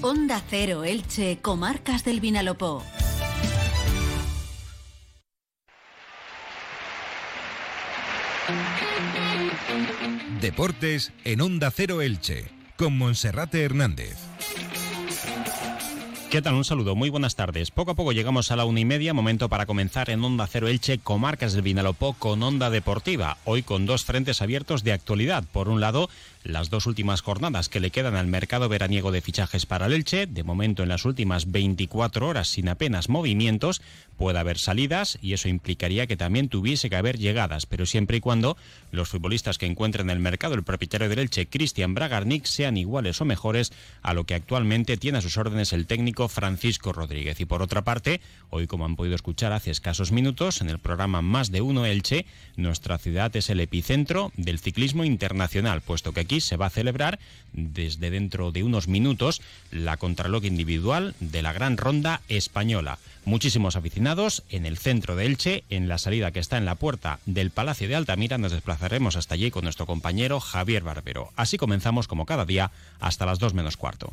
Onda Cero Elche, Comarcas del Vinalopó. Deportes en Onda Cero Elche, con Monserrate Hernández. ¿Qué tal? Un saludo, muy buenas tardes. Poco a poco llegamos a la una y media, momento para comenzar en Onda Cero Elche, comarcas del Vinalopó con Onda Deportiva. Hoy con dos frentes abiertos de actualidad. Por un lado, las dos últimas jornadas que le quedan al mercado veraniego de fichajes para el Elche. De momento, en las últimas 24 horas, sin apenas movimientos, puede haber salidas y eso implicaría que también tuviese que haber llegadas, pero siempre y cuando los futbolistas que encuentren en el mercado el propietario del Elche, Cristian Bragarnik, sean iguales o mejores a lo que actualmente tiene a sus órdenes el técnico Francisco Rodríguez. Y por otra parte, hoy, como han podido escuchar hace escasos minutos, en el programa Más de Uno Elche, nuestra ciudad es el epicentro del ciclismo internacional, puesto que aquí se va a celebrar desde dentro de unos minutos la contralog individual de la Gran Ronda Española. Muchísimos aficionados en el centro de Elche, en la salida que está en la puerta del Palacio de Altamira. Nos desplazaremos hasta allí con nuestro compañero Javier Barbero. Así comenzamos como cada día hasta las 2 menos cuarto.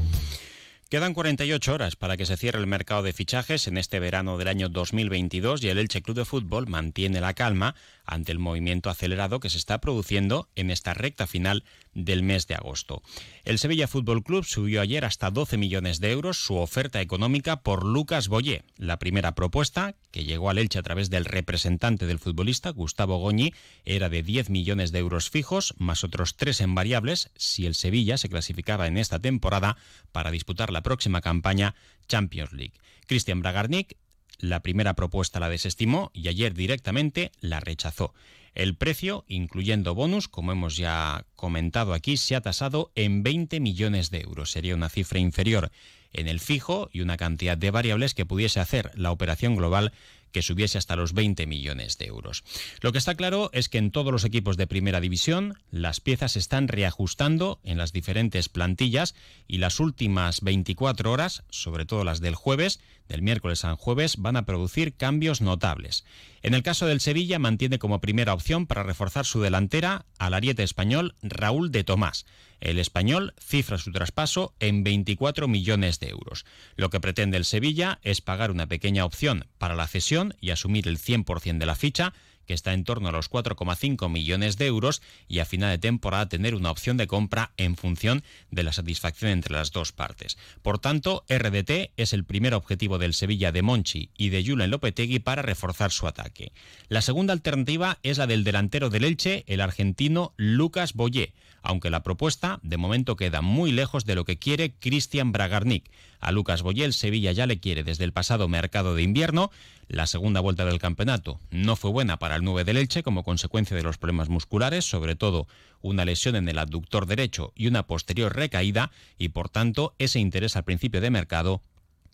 Quedan 48 horas para que se cierre el mercado de fichajes en este verano del año 2022 y el Elche Club de Fútbol mantiene la calma ante el movimiento acelerado que se está produciendo en esta recta final del mes de agosto. El Sevilla Fútbol Club subió ayer hasta 12 millones de euros su oferta económica por Lucas Boyé. La primera propuesta, que llegó al Elche a través del representante del futbolista, Gustavo Goñi, era de 10 millones de euros fijos, más otros tres en variables, si el Sevilla se clasificaba en esta temporada para disputar la próxima campaña Champions League. Cristian Bragarnik la primera propuesta la desestimó y ayer directamente la rechazó. El precio, incluyendo bonus, como hemos ya comentado aquí, se ha tasado en 20 millones de euros. Sería una cifra inferior en el fijo y una cantidad de variables que pudiese hacer la operación global que subiese hasta los 20 millones de euros. Lo que está claro es que en todos los equipos de primera división las piezas se están reajustando en las diferentes plantillas y las últimas 24 horas, sobre todo las del jueves, del miércoles al jueves, van a producir cambios notables. En el caso del Sevilla mantiene como primera opción para reforzar su delantera al ariete español Raúl de Tomás. El español cifra su traspaso en 24 millones de euros. Lo que pretende el Sevilla es pagar una pequeña opción para la cesión y asumir el 100% de la ficha, que está en torno a los 4,5 millones de euros, y a final de temporada tener una opción de compra en función de la satisfacción entre las dos partes. Por tanto, RDT es el primer objetivo del Sevilla de Monchi y de Julen Lopetegui para reforzar su ataque. La segunda alternativa es la del delantero del Elche, el argentino Lucas Boyé, aunque la propuesta de momento queda muy lejos de lo que quiere Cristian Bragarnik. A Lucas Boyé Sevilla ya le quiere desde el pasado mercado de invierno. La segunda vuelta del campeonato no fue buena para el 9 del Elche como consecuencia de los problemas musculares, sobre todo una lesión en el abductor derecho y una posterior recaída, y por tanto ese interés al principio de mercado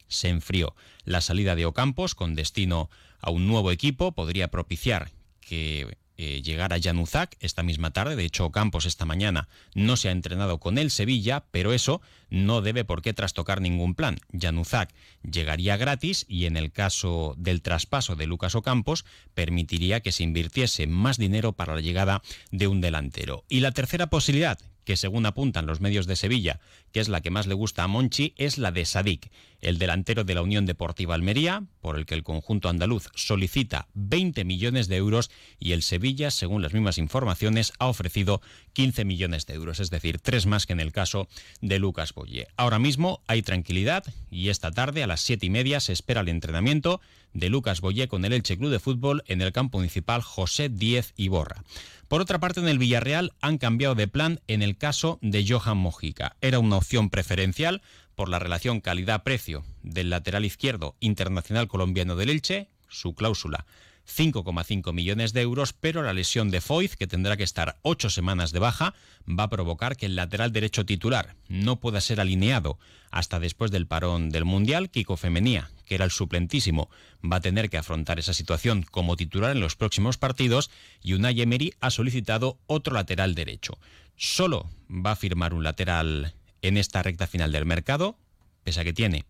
se enfrió. La salida de Ocampos con destino a un nuevo equipo podría propiciar que eh, llegar a Januzak esta misma tarde. De hecho, Campos esta mañana no se ha entrenado con el Sevilla, pero eso no debe por qué trastocar ningún plan. Januzak llegaría gratis y en el caso del traspaso de Lucas Ocampos permitiría que se invirtiese más dinero para la llegada de un delantero. Y la tercera posibilidad, que según apuntan los medios de Sevilla, que es la que más le gusta a Monchi, es la de Sadik, el delantero de la Unión Deportiva Almería, por el que el conjunto andaluz solicita 20 millones de euros y el Sevilla, según las mismas informaciones, ha ofrecido 15 millones de euros, es decir, tres más que en el caso de Lucas Boye. Ahora mismo hay tranquilidad y esta tarde a las siete y media se espera el entrenamiento de Lucas Boye con el Elche Club de Fútbol en el campo municipal José Díez Iborra. Por otra parte, en el Villarreal han cambiado de plan en el caso de Johan Mojica. Era una opción preferencial por la relación calidad-precio del lateral izquierdo internacional colombiano del Elche, su cláusula 5,5 millones de euros, pero la lesión de Foyth, que tendrá que estar ocho semanas de baja, va a provocar que el lateral derecho titular no pueda ser alineado hasta después del parón del Mundial. Kiko Femenía, que era el suplentísimo, va a tener que afrontar esa situación como titular en los próximos partidos y Unai Emery ha solicitado otro lateral derecho. Solo va a firmar un lateral en esta recta final del mercado, pese a que tiene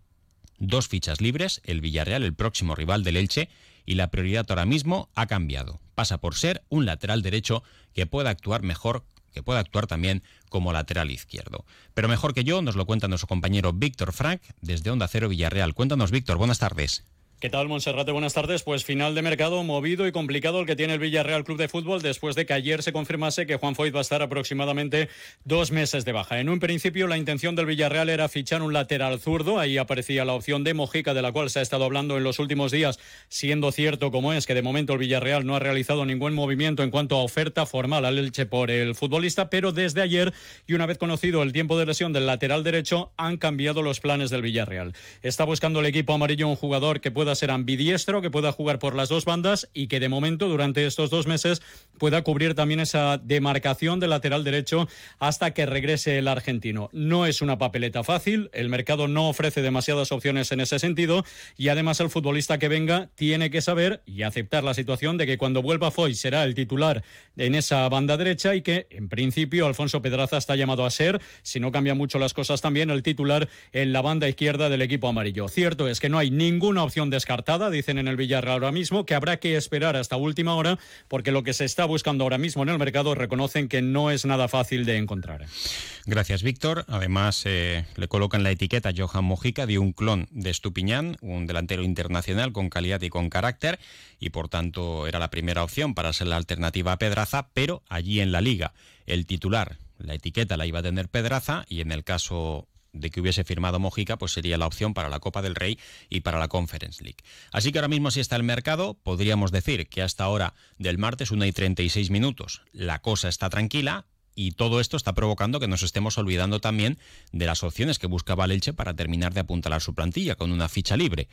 dos fichas libres, el Villarreal, el próximo rival del Elche, y la prioridad ahora mismo ha cambiado. Pasa por ser un lateral derecho que pueda actuar mejor que pueda actuar también como lateral izquierdo. Pero mejor que yo nos lo cuenta nuestro compañero Víctor Frank desde Onda Cero Villarreal. Cuéntanos, Víctor, buenas tardes. ¿Qué tal, Monserrate? Buenas tardes. Pues final de mercado movido y complicado el que tiene el Villarreal Club de Fútbol después de que ayer se confirmase que Juan Foyt va a estar aproximadamente dos meses de baja. En un principio, la intención del Villarreal era fichar un lateral zurdo. Ahí aparecía la opción de Mojica, de la cual se ha estado hablando en los últimos días, siendo cierto como es que de momento el Villarreal no ha realizado ningún movimiento en cuanto a oferta formal al Elche por el futbolista, pero desde ayer y una vez conocido el tiempo de lesión del lateral derecho, han cambiado los planes del Villarreal. Está buscando el equipo amarillo un jugador que pueda pueda ser ambidiestro, que pueda jugar por las dos bandas y que de momento durante estos dos meses pueda cubrir también esa demarcación del lateral derecho hasta que regrese el argentino. No es una papeleta fácil, el mercado no ofrece demasiadas opciones en ese sentido y además el futbolista que venga tiene que saber y aceptar la situación de que cuando vuelva Foy será el titular en esa banda derecha y que en principio Alfonso Pedraza está llamado a ser, si no cambia mucho las cosas también, el titular en la banda izquierda del equipo amarillo. Cierto es que no hay ninguna opción de descartada, dicen en el Villarreal ahora mismo, que habrá que esperar hasta última hora, porque lo que se está buscando ahora mismo en el mercado reconocen que no es nada fácil de encontrar. Gracias, Víctor. Además, eh, le colocan la etiqueta Johan Mojica de un clon de Estupiñán, un delantero internacional con calidad y con carácter, y por tanto era la primera opción para ser la alternativa a Pedraza, pero allí en la liga, el titular, la etiqueta la iba a tener Pedraza, y en el caso de que hubiese firmado Mojica, pues sería la opción para la Copa del Rey y para la Conference League. Así que ahora mismo si está el mercado, podríamos decir que hasta ahora del martes, 1 y 36 minutos, la cosa está tranquila, y todo esto está provocando que nos estemos olvidando también de las opciones que buscaba el Elche para terminar de apuntalar su plantilla con una ficha libre.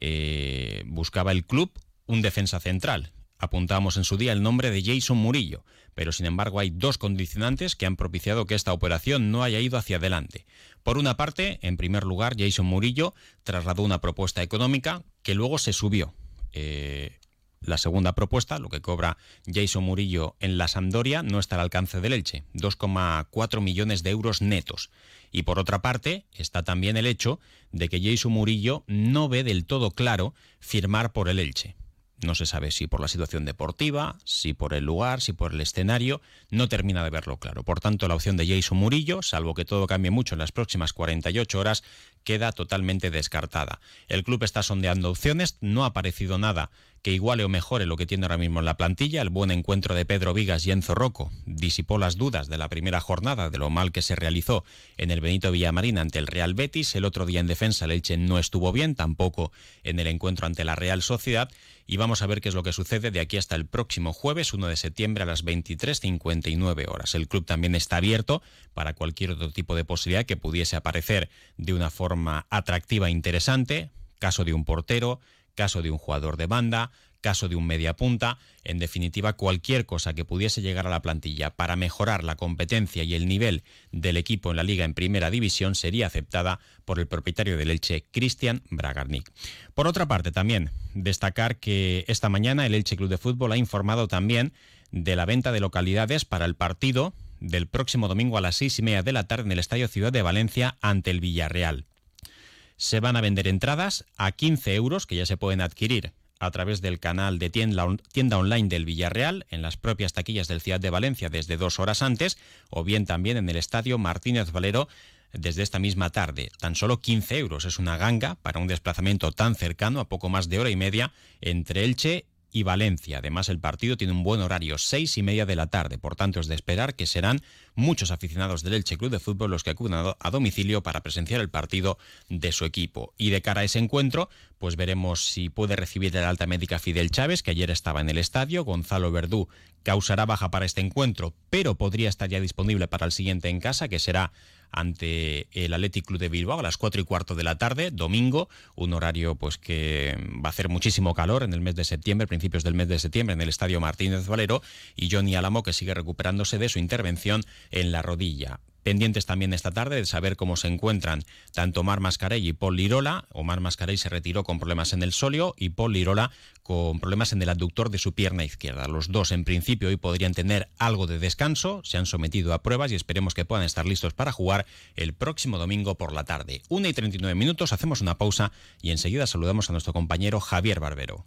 Eh, buscaba el club un defensa central. Apuntamos en su día el nombre de Jason Murillo, pero sin embargo hay dos condicionantes que han propiciado que esta operación no haya ido hacia adelante. Por una parte, en primer lugar, Jason Murillo trasladó una propuesta económica que luego se subió. Eh, la segunda propuesta, lo que cobra Jason Murillo en la Sampdoria, no está al alcance del Elche, 2,4 millones de euros netos. Y por otra parte, está también el hecho de que Jason Murillo no ve del todo claro firmar por el Elche. No se sabe si por la situación deportiva, si por el lugar, si por el escenario, no termina de verlo claro. Por tanto, la opción de Jason Murillo, salvo que todo cambie mucho en las próximas 48 horas, queda totalmente descartada. El club está sondeando opciones, no ha aparecido nada que iguale o mejore lo que tiene ahora mismo en la plantilla. El buen encuentro de Pedro Vigas y Enzo Rocco disipó las dudas de la primera jornada de lo mal que se realizó en el Benito Villamarín ante el Real Betis. El otro día en defensa el no estuvo bien, tampoco en el encuentro ante la Real Sociedad. Y vamos a ver qué es lo que sucede de aquí hasta el próximo jueves, 1 de septiembre a las 23.59 horas. El club también está abierto para cualquier otro tipo de posibilidad que pudiese aparecer de una forma atractiva e interesante, caso de un portero, caso de un jugador de banda, caso de un media punta, en definitiva cualquier cosa que pudiese llegar a la plantilla para mejorar la competencia y el nivel del equipo en la liga en primera división sería aceptada por el propietario del Elche, Cristian Bragarnik. Por otra parte, también destacar que esta mañana el Elche Club de Fútbol ha informado también de la venta de localidades para el partido del próximo domingo a las seis y media de la tarde en el Estadio Ciudad de Valencia ante el Villarreal se van a vender entradas a 15 euros que ya se pueden adquirir a través del canal de tienda, online del Villarreal en las propias taquillas del Ciudad de Valencia desde dos horas antes o bien también en el estadio Martínez Valero desde esta misma tarde. Tan solo 15 euros es una ganga para un desplazamiento tan cercano a poco más de hora y media entre Elche y Valencia. Además, el partido tiene un buen horario, seis y media de la tarde. Por tanto, es de esperar que serán muchos aficionados del Elche Club de Fútbol los que acuden a domicilio para presenciar el partido de su equipo. Y de cara a ese encuentro, pues veremos si puede recibir el alta médica Fidel Chávez, que ayer estaba en el estadio, Gonzalo Verdú causará baja para este encuentro, pero podría estar ya disponible para el siguiente en casa, que será ante el Athletic Club de Bilbao a las 4 y cuarto de la tarde, domingo, un horario pues que va a hacer muchísimo calor en el mes de septiembre, principios del mes de septiembre, en el Estadio Martínez Valero, y Johnny Álamo que sigue recuperándose de su intervención en la rodilla. Pendientes también esta tarde de saber cómo se encuentran tanto Omar Mascarell y Paul Lirola. Omar Mascarell se retiró con problemas en el solio y Paul Lirola con problemas en el aductor de su pierna izquierda. Los dos en principio hoy podrían tener algo de descanso, se han sometido a pruebas y esperemos que puedan estar listos para jugar el próximo domingo por la tarde. Una y 39 minutos, hacemos una pausa y enseguida saludamos a nuestro compañero Javier Barbero.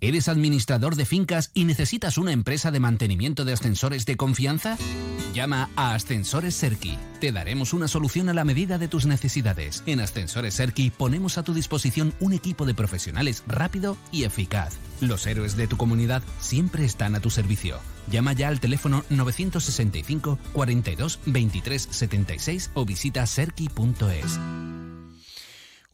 ¿Eres administrador de fincas y necesitas una empresa de mantenimiento de ascensores de confianza? Llama a Ascensores Serki. Te daremos una solución a la medida de tus necesidades. En Ascensores Serki ponemos a tu disposición un equipo de profesionales rápido y eficaz. Los héroes de tu comunidad siempre están a tu servicio. Llama ya al teléfono 965 42 23 76 o visita serki.es.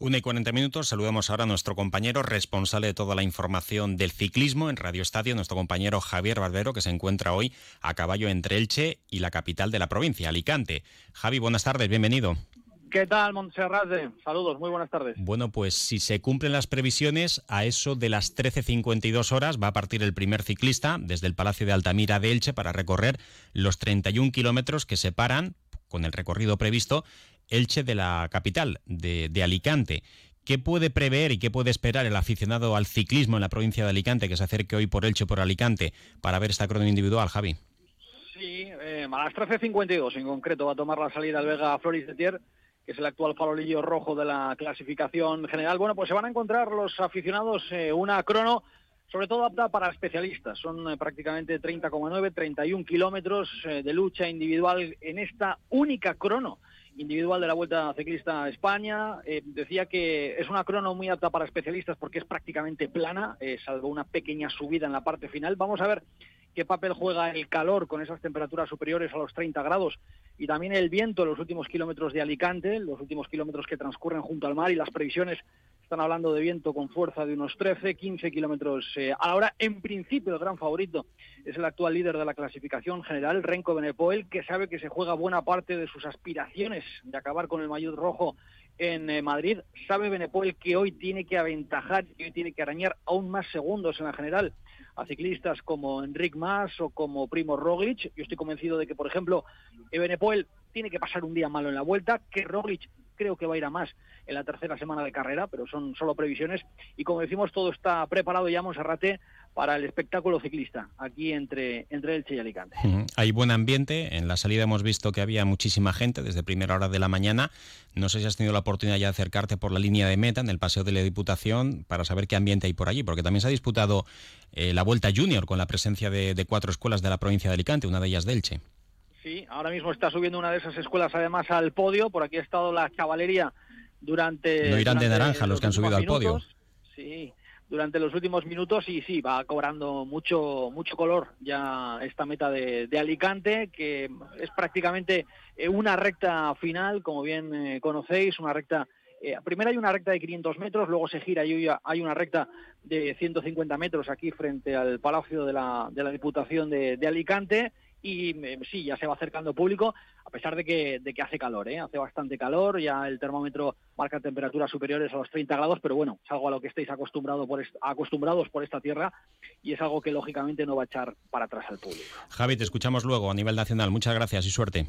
Una y 40 minutos, saludamos ahora a nuestro compañero responsable de toda la información del ciclismo en Radio Estadio, nuestro compañero Javier Barbero, que se encuentra hoy a caballo entre Elche y la capital de la provincia, Alicante. Javi, buenas tardes, bienvenido. ¿Qué tal, Montserrat? Saludos, muy buenas tardes. Bueno, pues si se cumplen las previsiones, a eso de las 13.52 horas va a partir el primer ciclista desde el Palacio de Altamira de Elche para recorrer los 31 kilómetros que separan, con el recorrido previsto, Elche de la capital, de, Alicante. ¿Qué puede prever y qué puede esperar el aficionado al ciclismo en la provincia de Alicante que se acerque hoy por Elche por Alicante para ver esta crono individual, Javi? Sí, eh, a las 13.52 en concreto va a tomar la salida el Vega Floris de Tier, que es el actual farolillo rojo de la clasificación general. Bueno, pues se van a encontrar los aficionados eh, una crono sobre todo apta para especialistas. Son eh, prácticamente 30,9, 31 kilómetros de lucha individual en esta única crono individual de la Vuelta Ciclista a España. Eh, decía que es una crono muy apta para especialistas porque es prácticamente plana, eh, salvo una pequeña subida en la parte final. Vamos a ver qué papel juega el calor con esas temperaturas superiores a los 30 grados y también el viento en los últimos kilómetros de Alicante, los últimos kilómetros que transcurren junto al mar y las previsiones están hablando de viento con fuerza de unos 13, 15 kilómetros eh, a la hora. En principio, el gran favorito es el actual líder de la clasificación general, Renko Benepoel, que sabe que se juega buena parte de sus aspiraciones de acabar con el maillot rojo en eh, Madrid. Sabe Benepoel que hoy tiene que aventajar, que hoy tiene que arañar aún más segundos en la general a ciclistas como Enric Mas o como Primo Roglic. Yo estoy convencido de que, por ejemplo, Benepoel tiene que pasar un día malo en la vuelta, que Roglic creo que va a ir a más en la tercera semana de carrera, pero son solo previsiones. Y como decimos, todo está preparado ya, Monserrate, para el espectáculo ciclista, aquí entre, entre Elche y Alicante. Hay buen ambiente. En la salida hemos visto que había muchísima gente desde primera hora de la mañana. No sé si has tenido la oportunidad ya de acercarte por la línea de meta en el Paseo de la Diputación para saber qué ambiente hay por allí, porque también se ha disputado eh, la Vuelta Junior con la presencia de, de cuatro escuelas de la provincia de Alicante, una de ellas de Elche. Sí, ahora mismo está subiendo una de esas escuelas además al podio. Por aquí ha estado la cavalería durante. No irán de naranja los, que han subido al podio. Sí, durante los últimos minutos y sí, va cobrando mucho, mucho color ya esta meta de, Alicante, que es prácticamente eh, una recta final, como bien eh, conocéis, una recta. Eh, primero hay una recta de 500 metros, luego se gira y hay una recta de 150 metros aquí frente al Palacio de la, de la Diputación de Alicante y eh, sí, ya se va acercando público, a pesar de que, de que hace calor, ¿eh? hace bastante calor, ya el termómetro marca temperaturas superiores a los 30 grados, pero bueno, es algo a lo que estáis acostumbrado por acostumbrados por esta tierra y es algo que lógicamente no va a echar para atrás al público. Javi, te escuchamos luego a nivel nacional. Muchas gracias y suerte.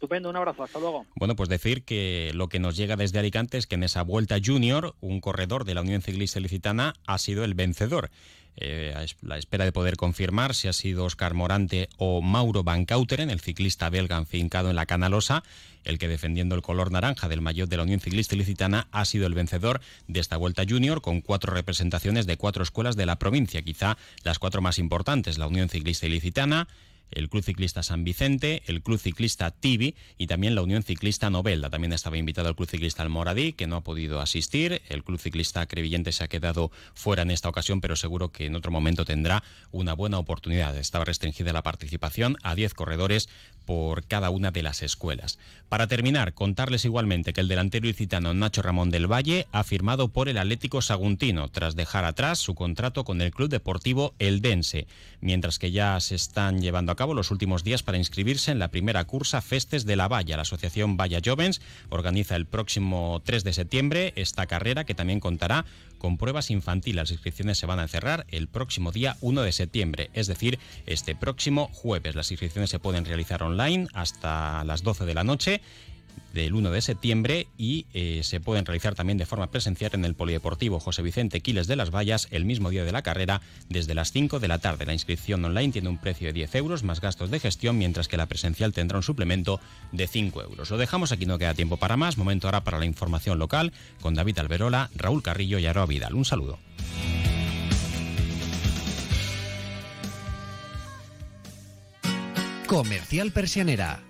Estupendo, un abrazo, hasta luego. Bueno, pues decir que lo que nos llega desde Alicante es que en esa vuelta junior, un corredor de la Unión Ciclista Licitana ha sido el vencedor. Eh, a la espera de poder confirmar si ha sido Oscar Morante o Mauro Van Cauteren, el ciclista belga afincado en la Canalosa, el que defendiendo el color naranja del maillot de la Unión Ciclista Ilicitana ha sido el vencedor de esta Vuelta Junior con cuatro representaciones de cuatro escuelas de la provincia, quizá las cuatro más importantes, la Unión Ciclista Ilicitana, el Club Ciclista San Vicente, el Club Ciclista Tibi y también la Unión Ciclista Novelda. También estaba invitado el Club Ciclista Almoradí, que no ha podido asistir. El Club Ciclista Crevillente se ha quedado fuera en esta ocasión, pero seguro que en otro momento tendrá una buena oportunidad. Estaba restringida la participación a 10 corredores por cada una de las escuelas. Para terminar, contarles igualmente que el delantero ilicitano Nacho Ramón del Valle ha firmado por el Atlético Saguntino tras dejar atrás su contrato con el Club Deportivo Eldense, mientras que ya se están llevando a cabo los últimos días para inscribirse en la primera cursa Festes de la Valla. La asociación Valla Jovens organiza el próximo 3 de septiembre esta carrera que también contará con pruebas infantiles. Las inscripciones se van a cerrar el próximo día 1 de septiembre, es decir, este próximo jueves. Las inscripciones se pueden realizar online hasta las 12 de la noche del 1 de septiembre y eh, se pueden realizar también de forma presencial en el Polideportivo José Vicente Quiles de las Vallas el mismo día de la carrera desde las 5 de la tarde. La inscripción online tiene un precio de 10 euros más gastos de gestión, mientras que la presencial tendrá un suplemento de 5 euros. Lo dejamos aquí, no queda tiempo para más. Momento ahora para la información local con David Alberola, Raúl Carrillo y Aroa Vidal. Un saludo. Comercial Persianera.